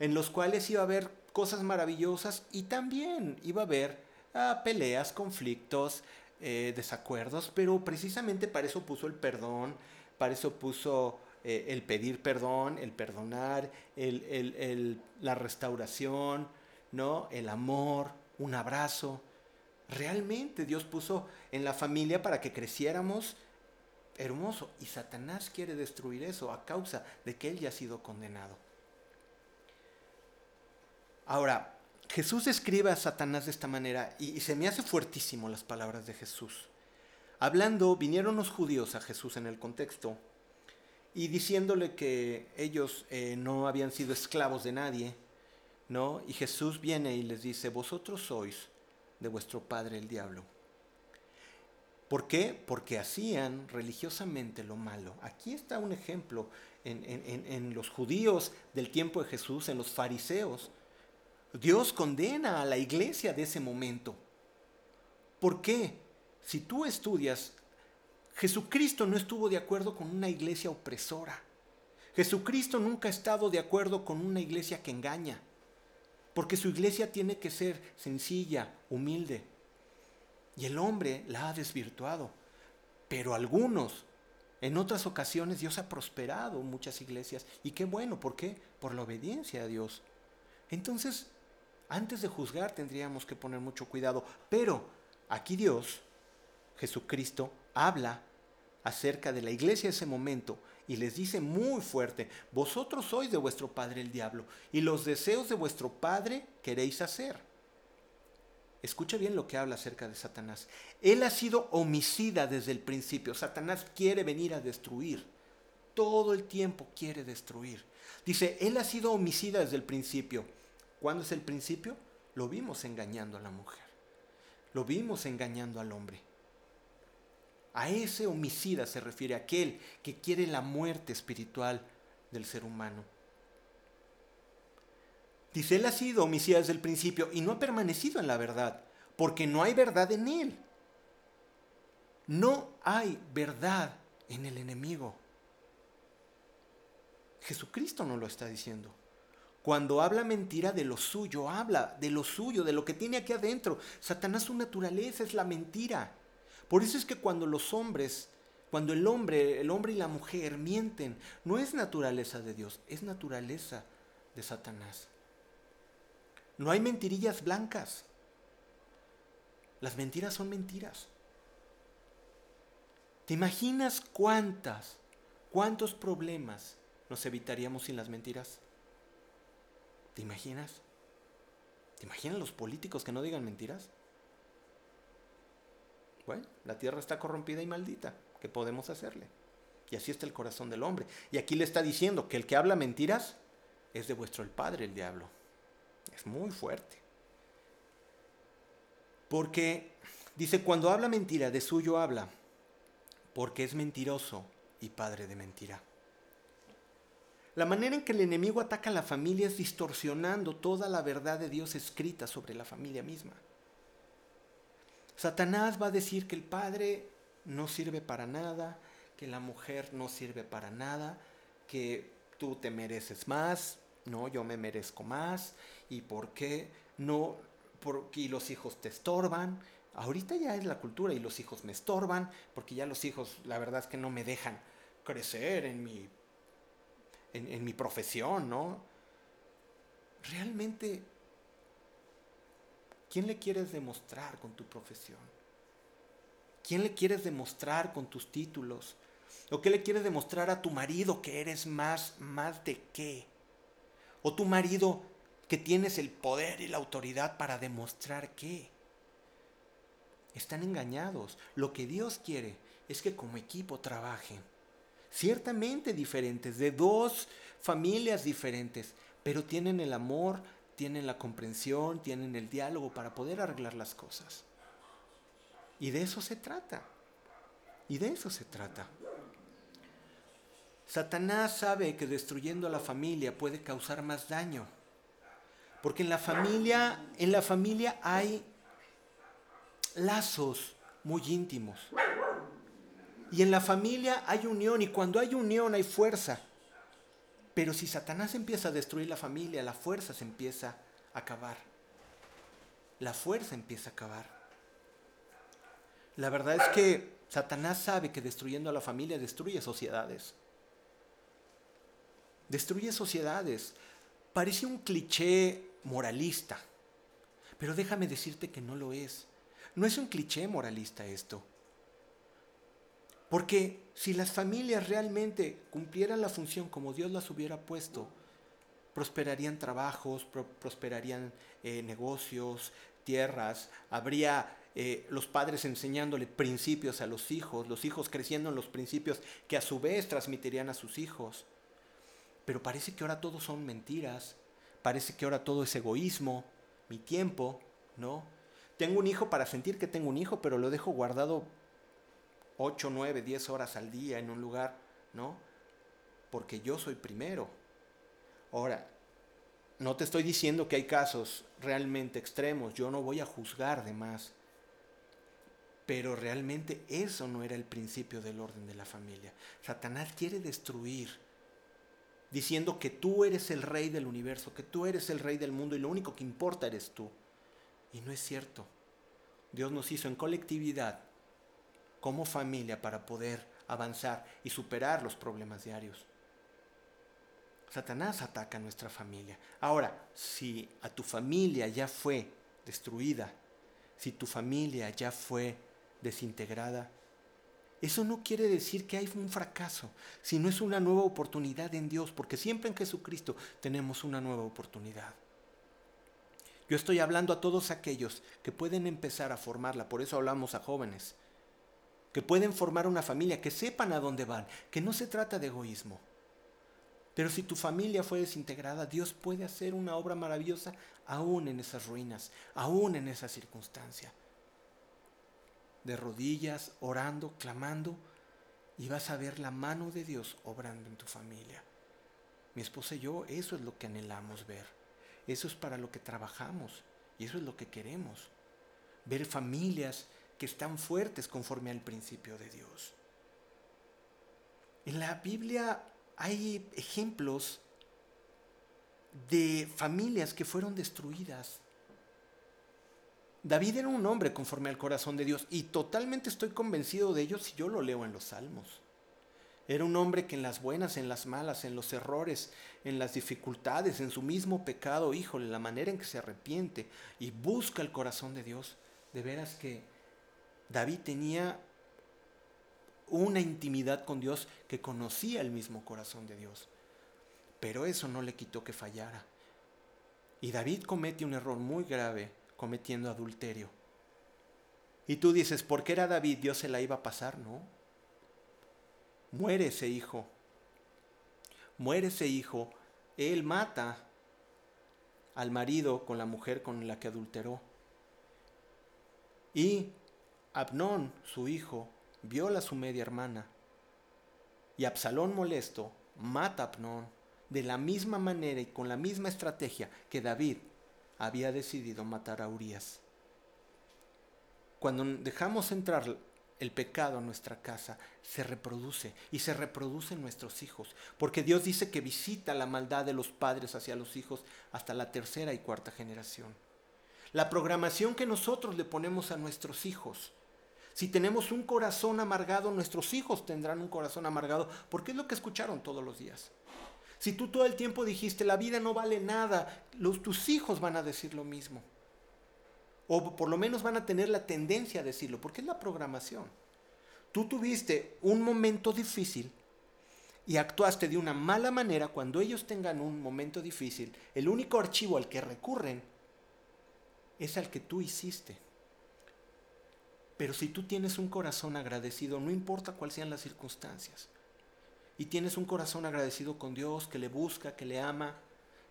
en los cuales iba a haber cosas maravillosas y también iba a haber ah, peleas, conflictos, eh, desacuerdos, pero precisamente para eso puso el perdón, para eso puso eh, el pedir perdón, el perdonar, la restauración, ¿no? el amor, un abrazo. Realmente Dios puso en la familia para que creciéramos hermoso. Y Satanás quiere destruir eso a causa de que él ya ha sido condenado. Ahora, Jesús describe a Satanás de esta manera y, se me hace fuertísimo las palabras de Jesús. Hablando, vinieron los judíos a Jesús en el contexto y diciéndole que ellos eh, no habían sido esclavos de nadie, ¿no? Y Jesús viene y les dice, vosotros sois de vuestro padre el diablo. ¿Por qué? Porque hacían religiosamente lo malo. Aquí está un ejemplo en, en los judíos del tiempo de Jesús, en los fariseos. Dios condena a la iglesia de ese momento. ¿Por qué? Si tú estudias Jesucristo no estuvo de acuerdo con una iglesia opresora. Jesucristo nunca ha estado de acuerdo con una iglesia que engaña, porque su iglesia tiene que ser sencilla, humilde. Y el hombre la ha desvirtuado. Pero algunos, en otras ocasiones Dios ha prosperado muchas iglesias. Y qué bueno, ¿por qué? Por la obediencia a Dios. Entonces, antes de juzgar tendríamos que poner mucho cuidado. Pero aquí Dios, Jesucristo, habla acerca de la iglesia ese momento y les dice muy fuerte, vosotros sois de vuestro padre el diablo y los deseos de vuestro padre queréis hacer. Escucha bien lo que habla acerca de Satanás. Él ha sido homicida desde el principio. Satanás quiere venir a destruir. Todo el tiempo quiere destruir. Dice, él ha sido homicida desde el principio. ¿Cuándo es el principio? Lo vimos engañando a la mujer. Lo vimos engañando al hombre. A ese homicida se refiere aquel que quiere la muerte espiritual del ser humano. Dice, él ha sido homicida desde el principio y no ha permanecido en la verdad, porque no hay verdad en él. No hay verdad en el enemigo. Jesucristo no lo está diciendo. Cuando habla mentira de lo suyo, habla de lo suyo, de lo que tiene aquí adentro. Satanás su naturaleza es la mentira. Por eso es que cuando los hombres, cuando el hombre, el hombre y la mujer mienten, no es naturaleza de Dios, es naturaleza de Satanás. No hay mentirillas blancas. Las mentiras son mentiras. ¿Te imaginas cuántas, cuántos problemas nos evitaríamos sin las mentiras? ¿Te imaginas? ¿Te imaginas los políticos que no digan mentiras? Bueno, la tierra está corrompida y maldita. ¿Qué podemos hacerle? Y así está el corazón del hombre. Y aquí le está diciendo que el que habla mentiras es de vuestro el padre, el diablo. Es muy fuerte. Porque dice, cuando habla mentira, de suyo habla, porque es mentiroso y padre de mentira. La manera en que el enemigo ataca a la familia es distorsionando toda la verdad de Dios escrita sobre la familia misma. Satanás va a decir que el padre no sirve para nada, que la mujer no sirve para nada, que tú te mereces más, no, yo me merezco más, y por qué no, porque los hijos te estorban. Ahorita ya es la cultura y los hijos me estorban, porque ya los hijos, la verdad es que no me dejan crecer en mi, en, en mi profesión, ¿no? Realmente ¿Quién le quieres demostrar con tu profesión? ¿Quién le quieres demostrar con tus títulos? ¿O qué le quieres demostrar a tu marido que eres más, más de qué? ¿O tu marido que tienes el poder y la autoridad para demostrar qué? Están engañados. Lo que Dios quiere es que como equipo trabajen. Ciertamente diferentes, de dos familias diferentes, pero tienen el amor, tienen la comprensión, tienen el diálogo para poder arreglar las cosas. Y de eso se trata. Y de eso se trata. Satanás sabe que destruyendo a la familia puede causar más daño. Porque en la familia, en la familia hay lazos muy íntimos. Y en la familia hay unión y cuando hay unión hay fuerza. Pero si Satanás empieza a destruir la familia, la fuerza se empieza a acabar. La fuerza empieza a acabar. La verdad es que Satanás sabe que destruyendo a la familia destruye sociedades. Destruye sociedades. Parece un cliché moralista, pero déjame decirte que no lo es. No es un cliché moralista esto. Porque si las familias realmente cumplieran la función como Dios las hubiera puesto, prosperarían trabajos, prosperarían eh, negocios, tierras, habría eh, los padres enseñándole principios a los hijos, los hijos creciendo en los principios que a su vez transmitirían a sus hijos. Pero parece que ahora todo son mentiras, parece que ahora todo es egoísmo, mi tiempo, ¿no? Tengo un hijo para sentir que tengo un hijo, pero lo dejo guardado 8, 9, 10 horas al día en un lugar, ¿no? Porque yo soy primero. Ahora, no te estoy diciendo que hay casos realmente extremos, yo no voy a juzgar de más. Pero realmente eso no era el principio del orden de la familia. Satanás quiere destruir, diciendo que tú eres el rey del universo, que tú eres el rey del mundo y lo único que importa eres tú. Y no es cierto. Dios nos hizo en colectividad como familia para poder avanzar y superar los problemas diarios. Satanás ataca a nuestra familia. Ahora, si a tu familia ya fue destruida, si tu familia ya fue desintegrada, eso no quiere decir que hay un fracaso, sino es una nueva oportunidad en Dios, porque siempre en Jesucristo tenemos una nueva oportunidad. Yo estoy hablando a todos aquellos que pueden empezar a formarla, por eso hablamos a jóvenes, que pueden formar una familia, que sepan a dónde van, que no se trata de egoísmo. Pero si tu familia fue desintegrada, Dios puede hacer una obra maravillosa aún en esas ruinas, aún en esa circunstancia. De rodillas, orando, clamando, y vas a ver la mano de Dios obrando en tu familia. Mi esposa y yo, eso es lo que anhelamos ver. Eso es para lo que trabajamos y eso es lo que queremos. Ver familias que están fuertes conforme al principio de Dios. En la Biblia hay ejemplos de familias que fueron destruidas. David era un hombre conforme al corazón de Dios y totalmente estoy convencido de ello si yo lo leo en los salmos. Era un hombre que en las buenas, en las malas, en los errores, en las dificultades, en su mismo pecado, híjole, la manera en que se arrepiente y busca el corazón de Dios, de veras que David tenía una intimidad con Dios que conocía el mismo corazón de Dios. Pero eso no le quitó que fallara. Y David comete un error muy grave cometiendo adulterio. Y tú dices, ¿por qué era David? Dios se la iba a pasar, ¿no? Muere ese hijo. Muere ese hijo. Él mata al marido con la mujer con la que adulteró. Y Abnón, su hijo, viola a su media hermana. Y Absalón molesto mata a Abnón de la misma manera y con la misma estrategia que David había decidido matar a Urias. Cuando dejamos entrar el pecado a nuestra casa, se reproduce y se reproduce en nuestros hijos, porque Dios dice que visita la maldad de los padres hacia los hijos hasta la tercera y cuarta generación. La programación que nosotros le ponemos a nuestros hijos si tenemos un corazón amargado, nuestros hijos tendrán un corazón amargado, porque es lo que escucharon todos los días. Si tú todo el tiempo dijiste, la vida no vale nada, los, tus hijos van a decir lo mismo. O por lo menos van a tener la tendencia a decirlo, porque es la programación. Tú tuviste un momento difícil y actuaste de una mala manera cuando ellos tengan un momento difícil. El único archivo al que recurren es al que tú hiciste. Pero si tú tienes un corazón agradecido, no importa cuáles sean las circunstancias, y tienes un corazón agradecido con Dios, que le busca, que le ama,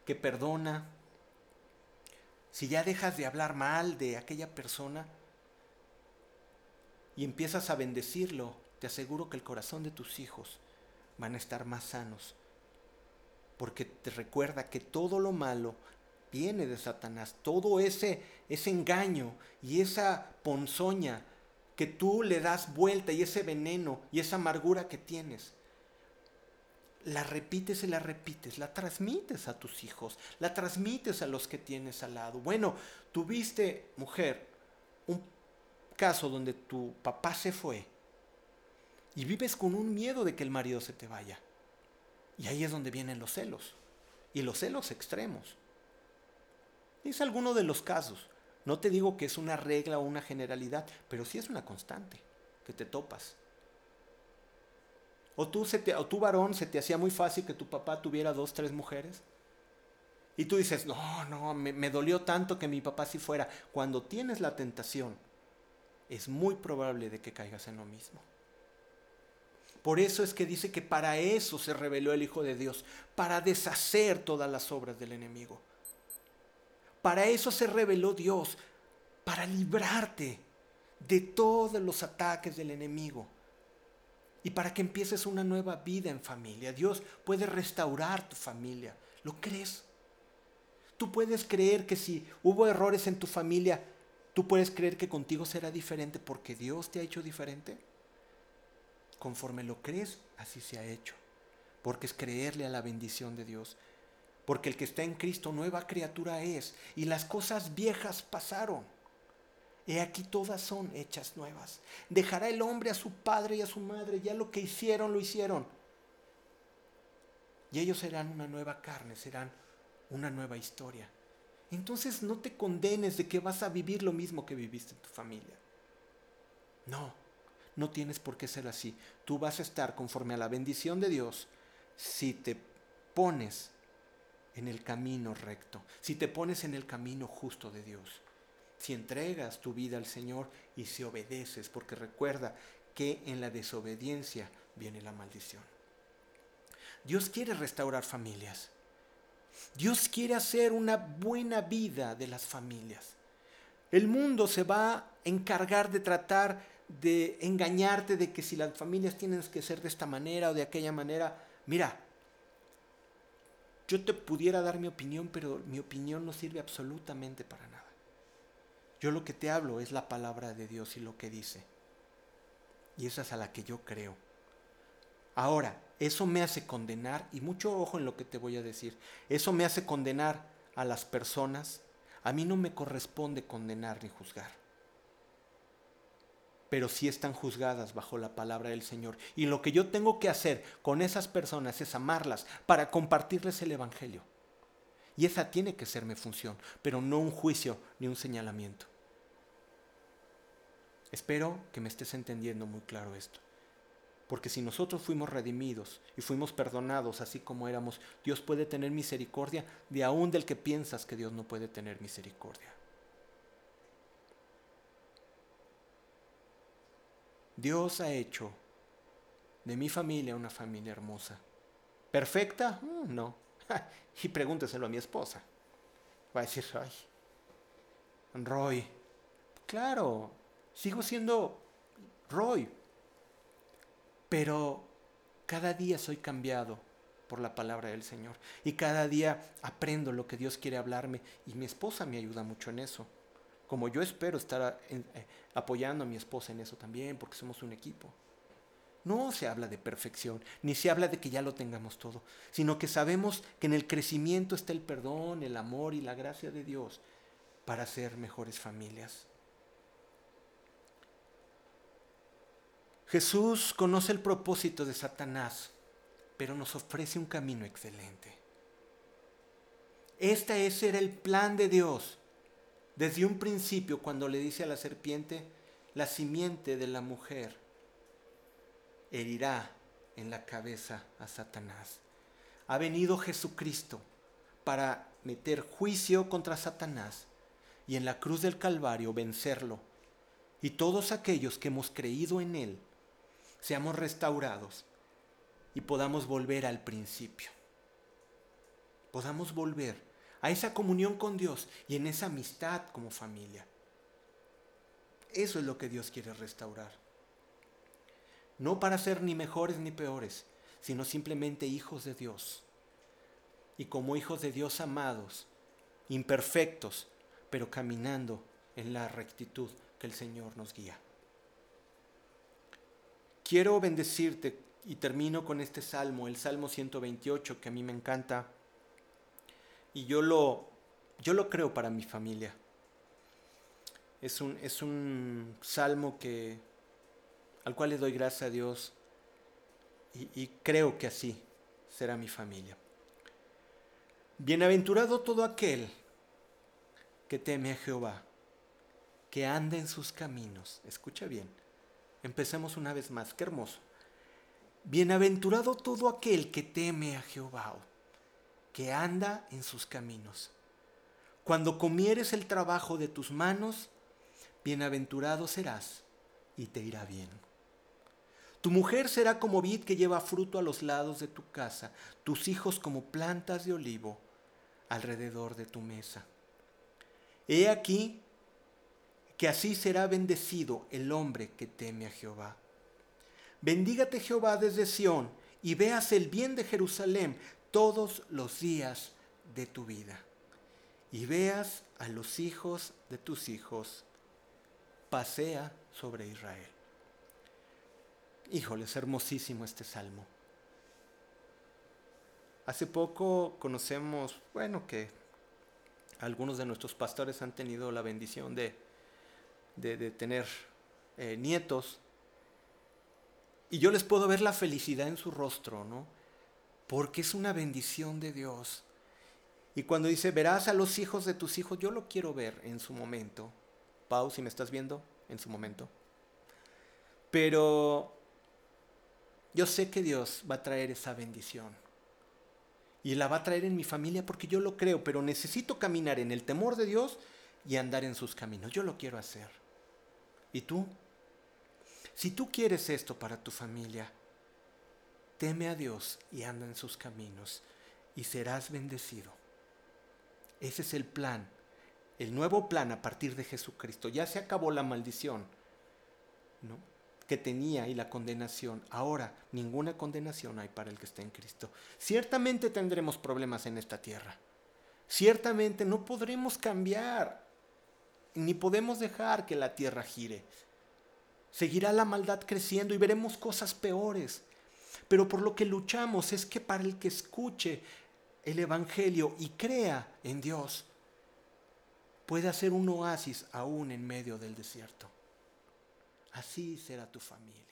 que perdona, si ya dejas de hablar mal de aquella persona y empiezas a bendecirlo, te aseguro que el corazón de tus hijos van a estar más sanos, porque te recuerda que todo lo malo viene de Satanás, todo ese, ese engaño y esa ponzoña que tú le das vuelta y ese veneno y esa amargura que tienes, la repites y la repites, la transmites a tus hijos, la transmites a los que tienes al lado. Bueno, tuviste, mujer, un caso donde tu papá se fue y vives con un miedo de que el marido se te vaya. Y ahí es donde vienen los celos, y los celos extremos. Es alguno de los casos. No te digo que es una regla o una generalidad, pero sí es una constante que te topas. O tú, se te, o tú varón se te hacía muy fácil que tu papá tuviera dos, tres mujeres. Y tú dices, no, no, me, me dolió tanto que mi papá sí fuera. Cuando tienes la tentación, es muy probable de que caigas en lo mismo. Por eso es que dice que para eso se reveló el Hijo de Dios, para deshacer todas las obras del enemigo. Para eso se reveló Dios, para librarte de todos los ataques del enemigo y para que empieces una nueva vida en familia. Dios puede restaurar tu familia. ¿Lo crees? Tú puedes creer que si hubo errores en tu familia, tú puedes creer que contigo será diferente porque Dios te ha hecho diferente. Conforme lo crees, así se ha hecho. Porque es creerle a la bendición de Dios. Porque el que está en Cristo nueva criatura es, y las cosas viejas pasaron. He aquí todas son hechas nuevas. Dejará el hombre a su padre y a su madre, ya lo que hicieron lo hicieron. Y ellos serán una nueva carne, serán una nueva historia. Entonces no te condenes de que vas a vivir lo mismo que viviste en tu familia. No, no tienes por qué ser así. Tú vas a estar conforme a la bendición de Dios si te pones en el camino recto, si te pones en el camino justo de Dios, si entregas tu vida al Señor y si obedeces, porque recuerda que en la desobediencia viene la maldición. Dios quiere restaurar familias. Dios quiere hacer una buena vida de las familias. El mundo se va a encargar de tratar de engañarte de que si las familias tienen que ser de esta manera o de aquella manera, mira, yo te pudiera dar mi opinión, pero mi opinión no sirve absolutamente para nada. Yo lo que te hablo es la palabra de Dios y lo que dice. Y esa es a la que yo creo. Ahora, eso me hace condenar, y mucho ojo en lo que te voy a decir, eso me hace condenar a las personas. A mí no me corresponde condenar ni juzgar pero sí están juzgadas bajo la palabra del Señor. Y lo que yo tengo que hacer con esas personas es amarlas para compartirles el Evangelio. Y esa tiene que ser mi función, pero no un juicio ni un señalamiento. Espero que me estés entendiendo muy claro esto. Porque si nosotros fuimos redimidos y fuimos perdonados así como éramos, Dios puede tener misericordia de aún del que piensas que Dios no puede tener misericordia. Dios ha hecho de mi familia una familia hermosa. ¿Perfecta? Mm, no. y pregúnteselo a mi esposa. Va a decir, ay, Roy. Claro, sigo siendo Roy. Pero cada día soy cambiado por la palabra del Señor. Y cada día aprendo lo que Dios quiere hablarme. Y mi esposa me ayuda mucho en eso. Como yo espero estar eh, apoyando a mi esposa en eso también, porque somos un equipo. No se habla de perfección, ni se habla de que ya lo tengamos todo, sino que sabemos que en el crecimiento está el perdón, el amor y la gracia de Dios para ser mejores familias. Jesús conoce el propósito de Satanás, pero nos ofrece un camino excelente. Este ese era el plan de Dios. Desde un principio, cuando le dice a la serpiente, la simiente de la mujer herirá en la cabeza a Satanás. Ha venido Jesucristo para meter juicio contra Satanás y en la cruz del Calvario vencerlo. Y todos aquellos que hemos creído en Él, seamos restaurados y podamos volver al principio. Podamos volver a esa comunión con Dios y en esa amistad como familia. Eso es lo que Dios quiere restaurar no para ser ni mejores ni peores, sino simplemente hijos de Dios. Y como hijos de Dios amados, imperfectos, pero caminando en la rectitud que el Señor nos guía. Quiero bendecirte y termino con este salmo, el Salmo 128, que a mí me encanta. Y yo lo, yo lo creo para mi familia. Es un, es un salmo que al cual le doy gracias a Dios y, creo que así será mi familia. Bienaventurado todo aquel que teme a Jehová, que anda en sus caminos. Escucha bien, empecemos una vez más, qué hermoso. Bienaventurado todo aquel que teme a Jehová, que anda en sus caminos. Cuando comieres el trabajo de tus manos, bienaventurado serás y te irá bien. Tu mujer será como vid que lleva fruto a los lados de tu casa, tus hijos como plantas de olivo alrededor de tu mesa. He aquí que así será bendecido el hombre que teme a Jehová. Bendígate Jehová desde Sión y veas el bien de Jerusalén todos los días de tu vida. Y veas a los hijos de tus hijos. Pasea sobre Israel. Híjole, es hermosísimo este salmo. Hace poco conocemos, bueno, que algunos de nuestros pastores han tenido la bendición de, de, tener eh, nietos. Y yo les puedo ver la felicidad en su rostro, ¿no? Porque es una bendición de Dios. Y cuando dice, verás a los hijos de tus hijos, yo lo quiero ver en su momento. Pau, si me estás viendo, en su momento. Pero yo sé que Dios va a traer esa bendición. Y la va a traer en mi familia porque yo lo creo, pero necesito caminar en el temor de Dios y andar en sus caminos. Yo lo quiero hacer. ¿Y tú? Si tú quieres esto para tu familia, teme a Dios y anda en sus caminos y serás bendecido. Ese es el plan, el nuevo plan a partir de Jesucristo. Ya se acabó la maldición, ¿no? que tenía y la condenación. Ahora ninguna condenación hay para el que está en Cristo. Ciertamente tendremos problemas en esta tierra. Ciertamente no podremos cambiar, ni podemos dejar que la tierra gire. Seguirá la maldad creciendo y veremos cosas peores. Pero por lo que luchamos es que para el que escuche el Evangelio y crea en Dios, puede hacer un oasis aún en medio del desierto. Así será tu familia.